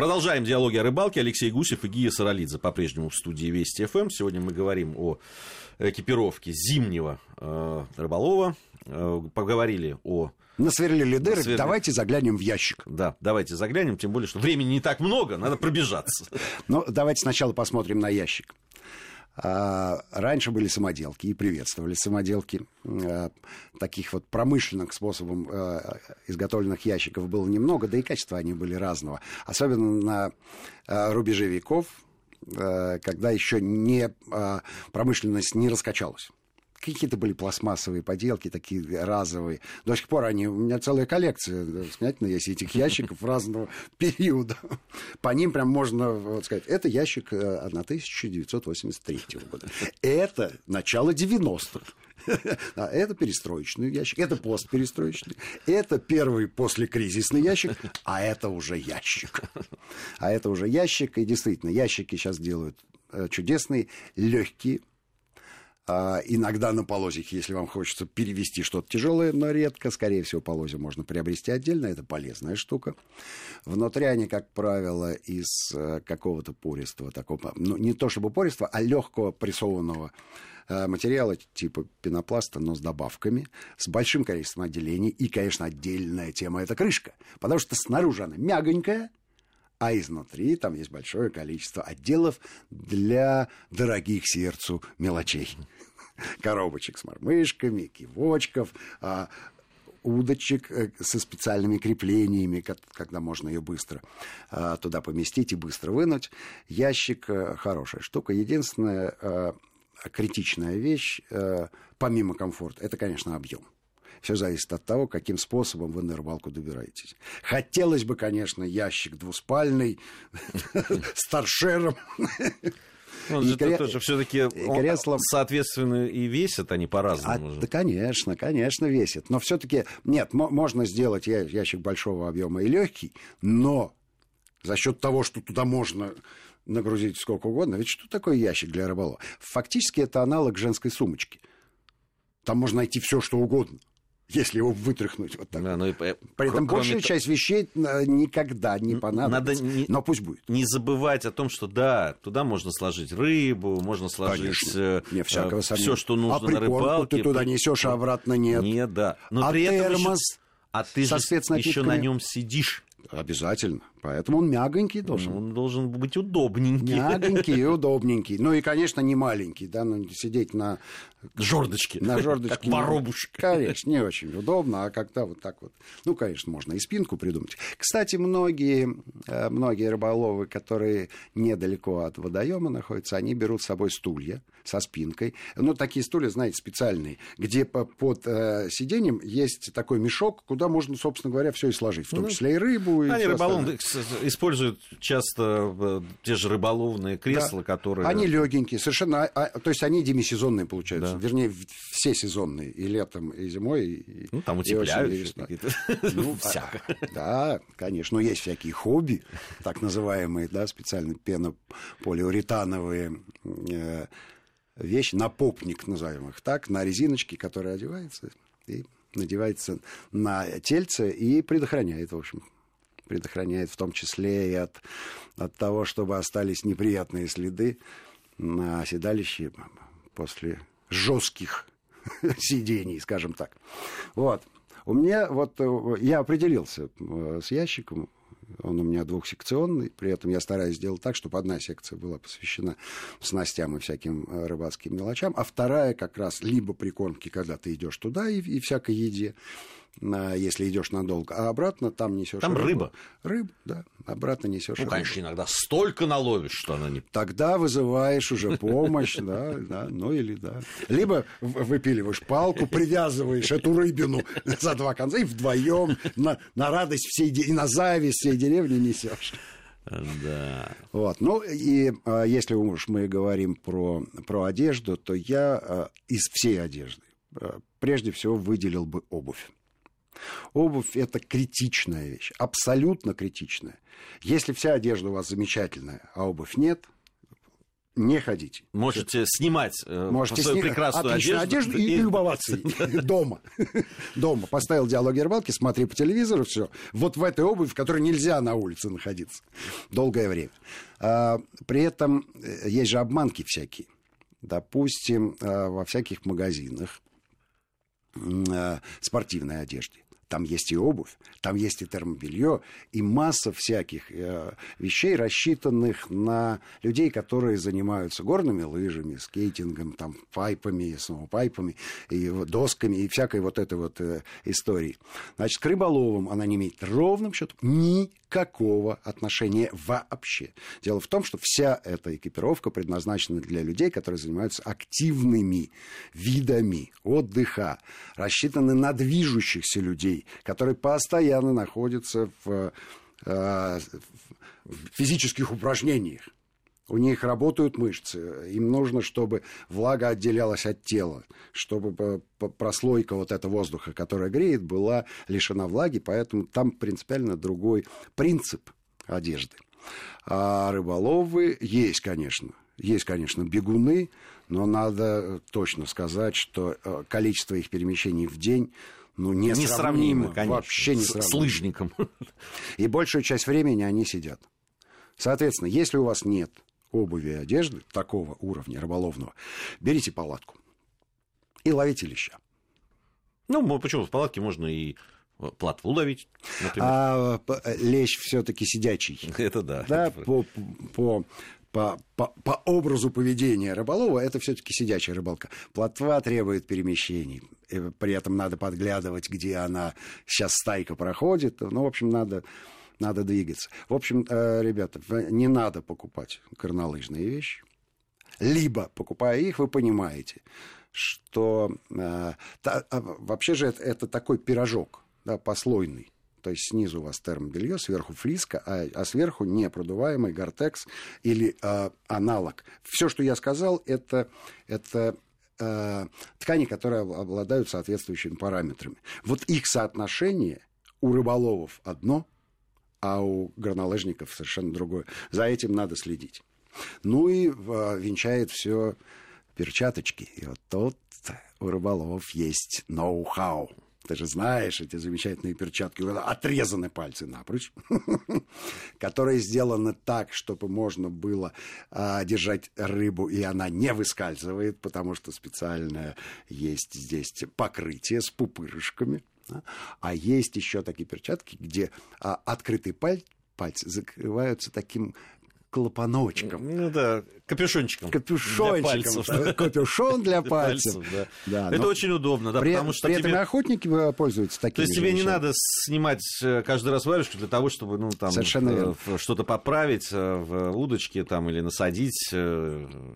Продолжаем диалоги о рыбалке. Алексей Гусев и Гия Саралидзе по-прежнему в студии Вести ФМ. Сегодня мы говорим о экипировке зимнего э, рыболова. Э, поговорили о... Насверлили дыры, Насверлили... давайте заглянем в ящик. Да, давайте заглянем, тем более, что времени не так много, надо пробежаться. Ну, давайте сначала посмотрим на ящик. А, раньше были самоделки и приветствовали самоделки. А, таких вот промышленных способом а, изготовленных ящиков было немного, да и качества они были разного. Особенно на рубеже веков, когда еще не промышленность не раскачалась какие-то были пластмассовые поделки, такие разовые. До сих пор они, у меня целая коллекция, снятно есть этих ящиков разного периода. По ним прям можно вот, сказать, это ящик 1983 э, года. Это начало 90-х. А это перестроечный ящик, это постперестроечный, это первый послекризисный ящик, а это уже ящик. А это уже ящик, и действительно, ящики сейчас делают э, чудесные, легкие, а, иногда на полозьях, если вам хочется перевести что-то тяжелое, но редко, скорее всего, полозья можно приобрести отдельно, это полезная штука. Внутри они, как правило, из э, какого-то пористого такого, ну, не то чтобы пористого, а легкого прессованного э, материала типа пенопласта, но с добавками, с большим количеством отделений. И, конечно, отдельная тема – это крышка. Потому что снаружи она мягонькая, а изнутри там есть большое количество отделов для дорогих сердцу мелочей. Коробочек с мормышками, кивочков, а, удочек э, со специальными креплениями, когда можно ее быстро а, туда поместить и быстро вынуть. Ящик э, хорошая штука. Единственная э, критичная вещь, помимо комфорта, это, конечно, объем. Все зависит от того, каким способом вы на рыбалку добираетесь. Хотелось бы, конечно, ящик двуспальный, с торшером. Ну, и это тоже все-таки соответственно и весят они по-разному. А, да, конечно, конечно, весят. Но все-таки нет, можно сделать ящик большого объема и легкий, но за счет того, что туда можно нагрузить сколько угодно, ведь что такое ящик для рыболова? Фактически это аналог женской сумочки. Там можно найти все, что угодно если его вытряхнуть вот так. Да, ну и, При этом большая часть вещей э, никогда не понадобится. Надо не, но пусть будет. Не забывать о том, что да, туда можно сложить рыбу, можно сложить не всякого э, все, что нужно а на рыбалке. ты туда несешь, а обратно нет. Нет, да. Но а при термос этом еще, а ты же еще на нем сидишь. Обязательно. Поэтому он мягонький должен. Он должен быть удобненький. Мягонький и удобненький. Ну и, конечно, не маленький, да, ну, сидеть на жердочке. На жердочке. Как воробушка. Конечно, не очень удобно, а когда вот так вот. Ну, конечно, можно и спинку придумать. Кстати, многие, э, многие рыболовы, которые недалеко от водоема находятся, они берут с собой стулья со спинкой. Ну, такие стулья, знаете, специальные, где под э, сиденьем есть такой мешок, куда можно, собственно говоря, все и сложить, в том ну, числе и рыбу. И они рыболовы используют часто э, те же рыболовные кресла, да. которые... Они легенькие, совершенно... А, то есть они демисезонные получаются. Да. Вернее, все сезонные. И летом, и зимой. И, ну, там утепляют. Ну, всяко. Да, конечно. Но есть всякие хобби, так называемые, да, специально пенополиуретановые э, вещи, напопник, назовем их так, на резиночке, которая одевается и надевается на тельце и предохраняет, в общем, предохраняет в том числе и от, от того, чтобы остались неприятные следы на седалище после жестких сидений, скажем так. Вот. У меня вот э, я определился э, с ящиком, он у меня двухсекционный, при этом я стараюсь сделать так, чтобы одна секция была посвящена снастям и всяким э, рыбацким мелочам, а вторая как раз либо прикормки, когда ты идешь туда и, и всякой еде, если идешь надолго, а обратно там несешь. Там рыба. Рыба, да. Обратно несешь. Ну, конечно, иногда столько наловишь, что она не. Тогда вызываешь уже помощь, да, да, ну или да. Либо выпиливаешь палку, привязываешь эту рыбину за два конца и вдвоем на, на радость всей и на зависть всей деревни несешь. Да. Вот. Ну, и а, если уж мы говорим про, про одежду, то я а, из всей одежды а, прежде всего выделил бы обувь. Обувь – это критичная вещь, абсолютно критичная. Если вся одежда у вас замечательная, а обувь нет, не ходите. Можете снимать э, Можете свою сни- прекрасную отличную одежду, одежду и, и любоваться дома. дома. Поставил диалоги о рыбалке, смотри по телевизору, все. Вот в этой обуви, в которой нельзя на улице находиться долгое время. А, при этом э, есть же обманки всякие. Допустим, э, во всяких магазинах э, спортивной одежде. Там есть и обувь, там есть и термобелье, и масса всяких э, вещей, рассчитанных на людей, которые занимаются горными лыжами, скейтингом, там, пайпами, сноупайпами, и досками, и всякой вот этой вот э, истории. Значит, к рыболовам она не имеет ровным счетом никакого отношения вообще. Дело в том, что вся эта экипировка предназначена для людей, которые занимаются активными видами отдыха, рассчитаны на движущихся людей, которые постоянно находятся в, э, в физических упражнениях. У них работают мышцы. Им нужно, чтобы влага отделялась от тела, чтобы прослойка вот этого воздуха, которая греет, была лишена влаги, поэтому там принципиально другой принцип одежды. А рыболовы есть, конечно. Есть, конечно, бегуны, но надо точно сказать, что э, количество их перемещений в день ну, несравнимо, Несравнимо, конечно. вообще С- несравнимо. С лыжником. И большую часть времени они сидят. Соответственно, если у вас нет обуви и одежды такого уровня рыболовного, берите палатку и ловите леща. Ну, почему? В палатке можно и э, плотву ловить, например. А п- лещ все-таки сидячий. Это да. Да, это по, по, по, по, по образу поведения рыболова это все-таки сидячая рыбалка. Плотва требует перемещений. И При этом надо подглядывать, где она сейчас стайка проходит. Ну, в общем, надо, надо двигаться. В общем, э, ребята, не надо покупать горнолыжные вещи. Либо, покупая их, вы понимаете, что э, та- а, вообще же это, это такой пирожок, да, послойный. То есть снизу у вас термобелье, сверху флиска, а, а сверху непродуваемый гортекс или э, аналог. Все, что я сказал, это, это э, ткани, которые об- обладают соответствующими параметрами. Вот их соотношение у рыболовов одно, а у горнолыжников совершенно другое. За этим надо следить. Ну и э, венчает все перчаточки. И вот тут у рыболовов есть ноу-хау. Ты же знаешь эти замечательные перчатки, отрезаны пальцы напрочь, которые сделаны так, чтобы можно было а, держать рыбу, и она не выскальзывает, потому что специальное есть здесь покрытие с пупырышками. А есть еще такие перчатки, где а, открытый паль- пальцы закрываются таким клапаночком. Ну да, капюшончиком. Капюшончиком. Для пальцев. да, Капюшон для Для пальцев. да. Да, Это но очень удобно, да, при, потому что при этом и тебе... охотники пользуются То такими есть же тебе не надо снимать э, каждый раз варежку для того, чтобы, ну, там, Совершенно э, что-то поправить э, в удочке, там, или насадить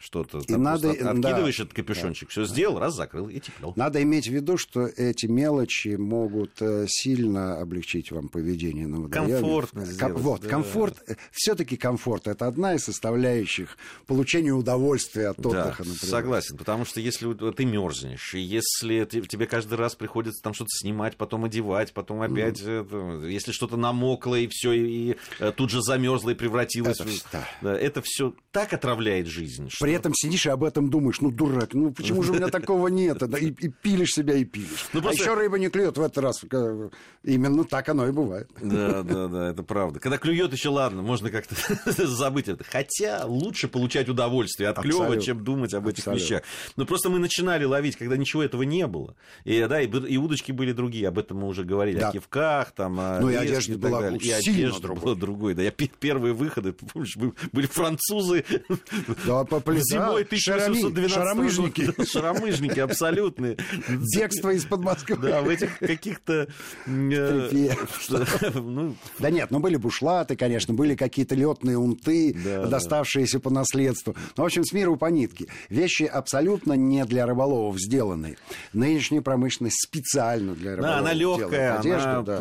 что-то. И Там надо- просто от- да. откидываешь этот капюшончик, все сделал, раз закрыл и тепло. Надо иметь в виду, что эти мелочи могут сильно облегчить вам поведение на водоеме. Комфортно Ком- сделать, Вот, да. комфорт. Все-таки комфорт это одна из составляющих получения удовольствия от Да, отдыха, например. согласен, потому что если ты мерзнешь, и если ты- тебе каждый раз приходится там что-то снимать, потом одевать, потом опять, это, если что-то намокло и все, и, э, тут же замерзло и превратилось, Это в- да. Да, это все так отравляет жизнь. что- При этом сидишь и об этом думаешь, ну, дурак, ну, почему же у меня такого нет? Да, И, и пилишь себя, и пилишь. Ну, А еще рыба не клюет в этот раз. Э, Именно так оно и бывает. Да, да, да, это правда. Когда клюет, еще ладно, можно как-то забыть это. Хотя лучше получать удовольствие от клёва, Абсолютно. чем думать об этих Абсолютно. вещах. Но просто мы начинали ловить, когда ничего этого не было. И, да, и, и удочки были другие, об этом мы уже говорили. Да. О кивках, там, о Ну, и одежда так была далее. И одежда другой. была другой. Да, я пе- первые выходы, помнишь, были французы Да, зимой да, шарами- 1812 шаромыжники. года. Шаромыжники абсолютные. Бегство из-под Москвы. Да, в этих каких-то... э. Ну, Да нет, ну были бушлаты, конечно, были какие-то летные унты, доставшиеся по наследству. Ну, в общем, с миру по нитке. Вещи абсолютно не для рыболовов сделанные. Нынешняя промышленность специально для рыболовов Да, она легкая, одежду, она да.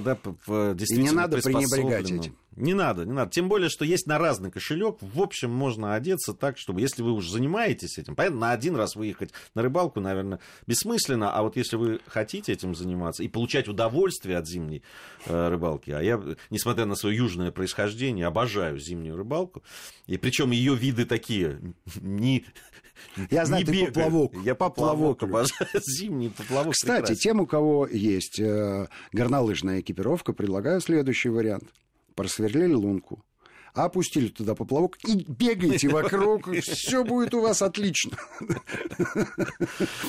да, п- И действительно не надо пренебрегать этим. Не надо, не надо. Тем более, что есть на разный кошелек. В общем, можно одеться так, чтобы, если вы уже занимаетесь этим, понятно, на один раз выехать на рыбалку, наверное, бессмысленно. А вот если вы хотите этим заниматься и получать удовольствие от зимней э, рыбалки, а я, несмотря на свое южное происхождение, обожаю зимнюю рыбалку. И причем ее виды такие, не, я знаю, не ты бегаю. поплавок. Я поплавок Поплавок обожаю. Зимний поплавок Кстати, прекрасен. тем, у кого есть э, горнолыжная экипировка, предлагаю следующий вариант. Просверлили лунку, опустили туда поплавок и бегайте вокруг, все будет у вас отлично.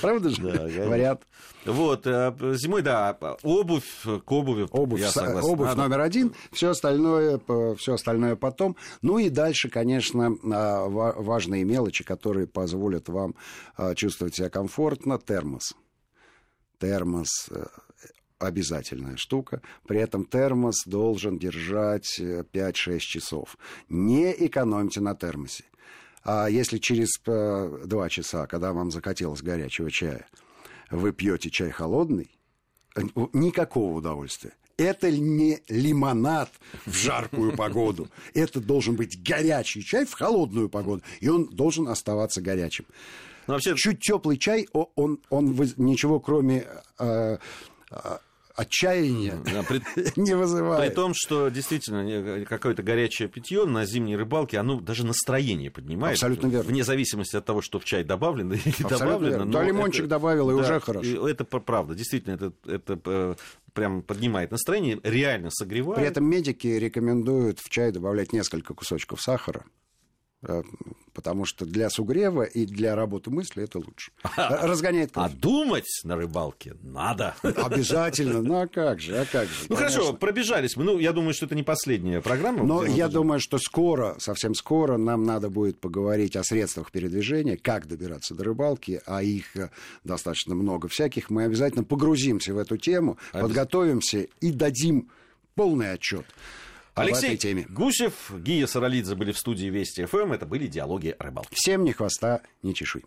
Правда же? Вариант. Вот, э, зимой, да, обувь к обуви. Обувь, согласен. обувь номер один, все остальное, все остальное потом. Ну и дальше, конечно, а, ва- важные мелочи, которые позволят вам а, чувствовать себя комфортно. Термос. Термос э, обязательная штука. При этом термос должен держать э, 5-6 часов. Не экономьте на термосе. А если через э, 2 часа, когда вам захотелось горячего чая, вы пьете чай холодный, э, никакого удовольствия. Это не лимонад в жаркую погоду. Это должен быть горячий чай в холодную погоду. И он должен оставаться горячим. Ну, вообще, Чуть теплый чай, он, он воз- ничего кроме э, э, отчаяния да, при, не при вызывает. том, что действительно не- какое-то горячее питье на зимней рыбалке, оно даже настроение поднимает. Абсолютно верно. Вне зависимости от того, что в чай добавлено или Абсолютно добавлено. верно. но Да, лимончик добавил, и уже хорошо. и это правда. Действительно, это, это э, прям поднимает настроение, реально согревает. При этом медики рекомендуют в чай добавлять несколько кусочков сахара. Э, Потому что для сугрева и для работы мысли это лучше. Разгоняет А кровь. думать на рыбалке надо. Обязательно. Ну а как же, а как же. Ну конечно. хорошо, пробежались мы. Ну, я думаю, что это не последняя программа. Но я вот, думаю, что скоро, совсем скоро нам надо будет поговорить о средствах передвижения, как добираться до рыбалки, а их э, достаточно много всяких. Мы обязательно погрузимся в эту тему, Обяз- подготовимся и дадим полный отчет Алексей теме. Гусев, Гия Саралидзе были в студии Вести ФМ. Это были диалоги о рыбалке. Всем ни хвоста, ни чешуй.